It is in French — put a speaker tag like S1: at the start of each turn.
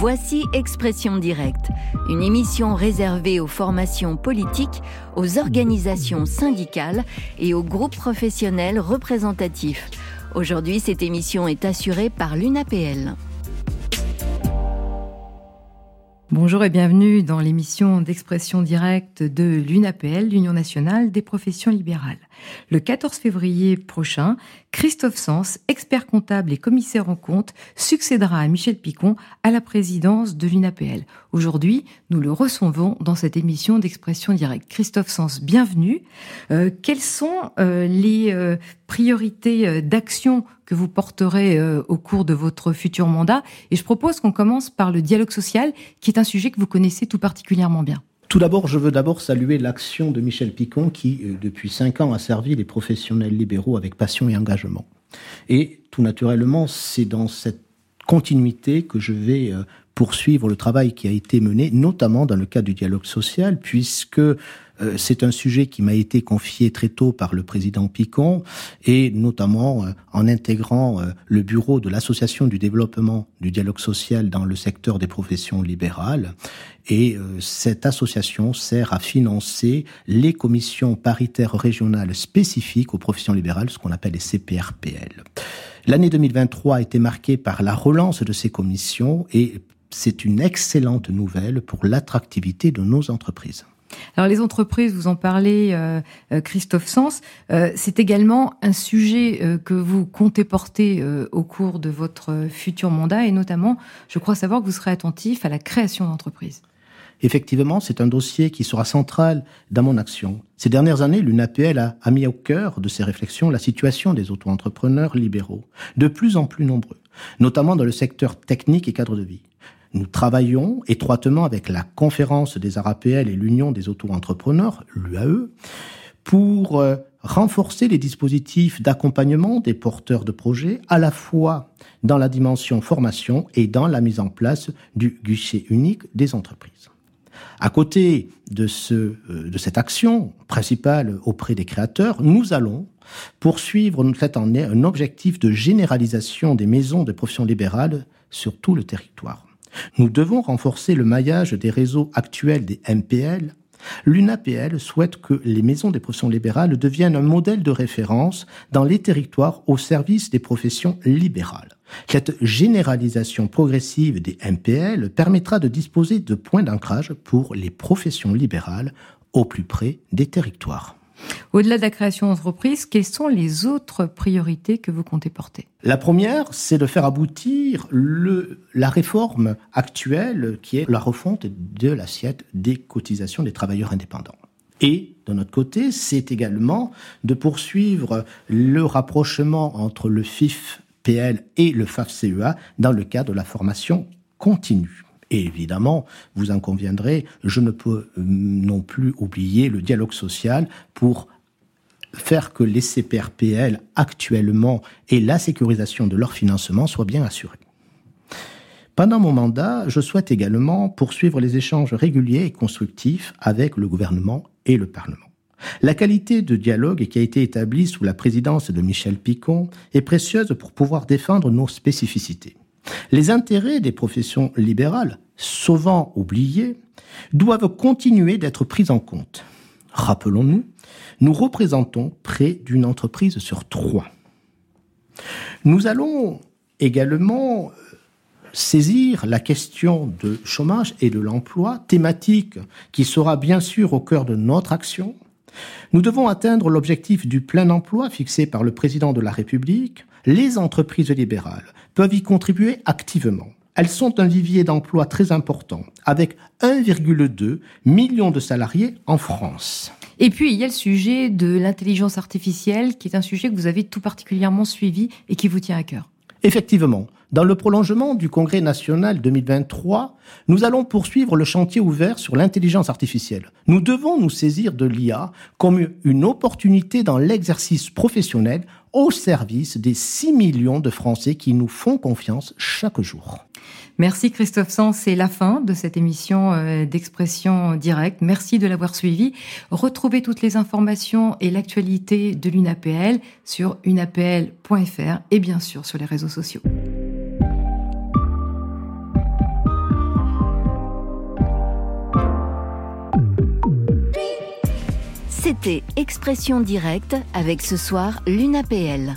S1: Voici Expression directe, une émission réservée aux formations politiques, aux organisations syndicales et aux groupes professionnels représentatifs. Aujourd'hui, cette émission est assurée par l'UNAPL.
S2: Bonjour et bienvenue dans l'émission d'expression directe de l'UNAPL, l'Union nationale des professions libérales. Le 14 février prochain, Christophe Sens, expert comptable et commissaire en compte, succédera à Michel Picon à la présidence de l'UNAPL. Aujourd'hui, nous le recevons dans cette émission d'expression directe. Christophe Sens, bienvenue. Euh, quelles sont euh, les euh, priorités d'action que vous porterez au cours de votre futur mandat? Et je propose qu'on commence par le dialogue social, qui est un sujet que vous connaissez tout particulièrement bien.
S3: Tout d'abord, je veux d'abord saluer l'action de Michel Picon qui, euh, depuis cinq ans, a servi les professionnels libéraux avec passion et engagement. Et tout naturellement, c'est dans cette continuité que je vais euh, poursuivre le travail qui a été mené, notamment dans le cadre du dialogue social, puisque euh, c'est un sujet qui m'a été confié très tôt par le président Picon et notamment euh, en intégrant euh, le bureau de l'association du développement du dialogue social dans le secteur des professions libérales. Et cette association sert à financer les commissions paritaires régionales spécifiques aux professions libérales, ce qu'on appelle les CPRPL. L'année 2023 a été marquée par la relance de ces commissions et c'est une excellente nouvelle pour l'attractivité de nos entreprises.
S2: Alors les entreprises, vous en parlez, euh, euh, Christophe Sens, euh, c'est également un sujet que vous comptez porter au cours de votre futur mandat et notamment, je crois savoir que vous serez attentif à la création d'entreprises.
S3: Effectivement, c'est un dossier qui sera central dans mon action. Ces dernières années, l'UNAPL a, a mis au cœur de ses réflexions la situation des auto-entrepreneurs libéraux, de plus en plus nombreux, notamment dans le secteur technique et cadre de vie. Nous travaillons étroitement avec la conférence des ARAPL et l'Union des auto-entrepreneurs, l'UAE, pour euh, renforcer les dispositifs d'accompagnement des porteurs de projets, à la fois dans la dimension formation et dans la mise en place du guichet unique des entreprises. À côté de, euh, cette action principale auprès des créateurs, nous allons poursuivre un objectif de généralisation des maisons de profession libérale sur tout le territoire. Nous devons renforcer le maillage des réseaux actuels des MPL. L'UNAPL souhaite que les maisons des professions libérales deviennent un modèle de référence dans les territoires au service des professions libérales. Cette généralisation progressive des MPL permettra de disposer de points d'ancrage pour les professions libérales au plus près des territoires.
S2: Au-delà de la création d'entreprise, quelles sont les autres priorités que vous comptez porter?
S3: La première, c'est de faire aboutir la réforme actuelle qui est la refonte de l'assiette des cotisations des travailleurs indépendants. Et de notre côté, c'est également de poursuivre le rapprochement entre le FIF PL et le FAF-CEA dans le cadre de la formation continue. Et évidemment, vous en conviendrez, je ne peux euh, non plus oublier le dialogue social pour faire que les CPRPL actuellement et la sécurisation de leur financement soient bien assurés. Pendant mon mandat, je souhaite également poursuivre les échanges réguliers et constructifs avec le gouvernement et le Parlement. La qualité de dialogue qui a été établie sous la présidence de Michel Picon est précieuse pour pouvoir défendre nos spécificités. Les intérêts des professions libérales, souvent oubliés, doivent continuer d'être pris en compte. Rappelons-nous, nous représentons près d'une entreprise sur trois. Nous allons également euh, saisir la question de chômage et de l'emploi, thématique qui sera bien sûr au cœur de notre action. Nous devons atteindre l'objectif du plein emploi fixé par le président de la République. Les entreprises libérales peuvent y contribuer activement. Elles sont un vivier d'emploi très important, avec 1,2 million de salariés en France.
S2: Et puis, il y a le sujet de l'intelligence artificielle, qui est un sujet que vous avez tout particulièrement suivi et qui vous tient à cœur.
S3: Effectivement, dans le prolongement du Congrès national 2023, nous allons poursuivre le chantier ouvert sur l'intelligence artificielle. Nous devons nous saisir de l'IA comme une opportunité dans l'exercice professionnel au service des 6 millions de Français qui nous font confiance chaque jour.
S2: Merci Christophe Sans, c'est la fin de cette émission euh, d'expression directe. Merci de l'avoir suivi. Retrouvez toutes les informations et l'actualité de l'UNAPL sur unapl.fr et bien sûr sur les réseaux sociaux.
S1: C'était Expression directe avec ce soir l'UNAPL.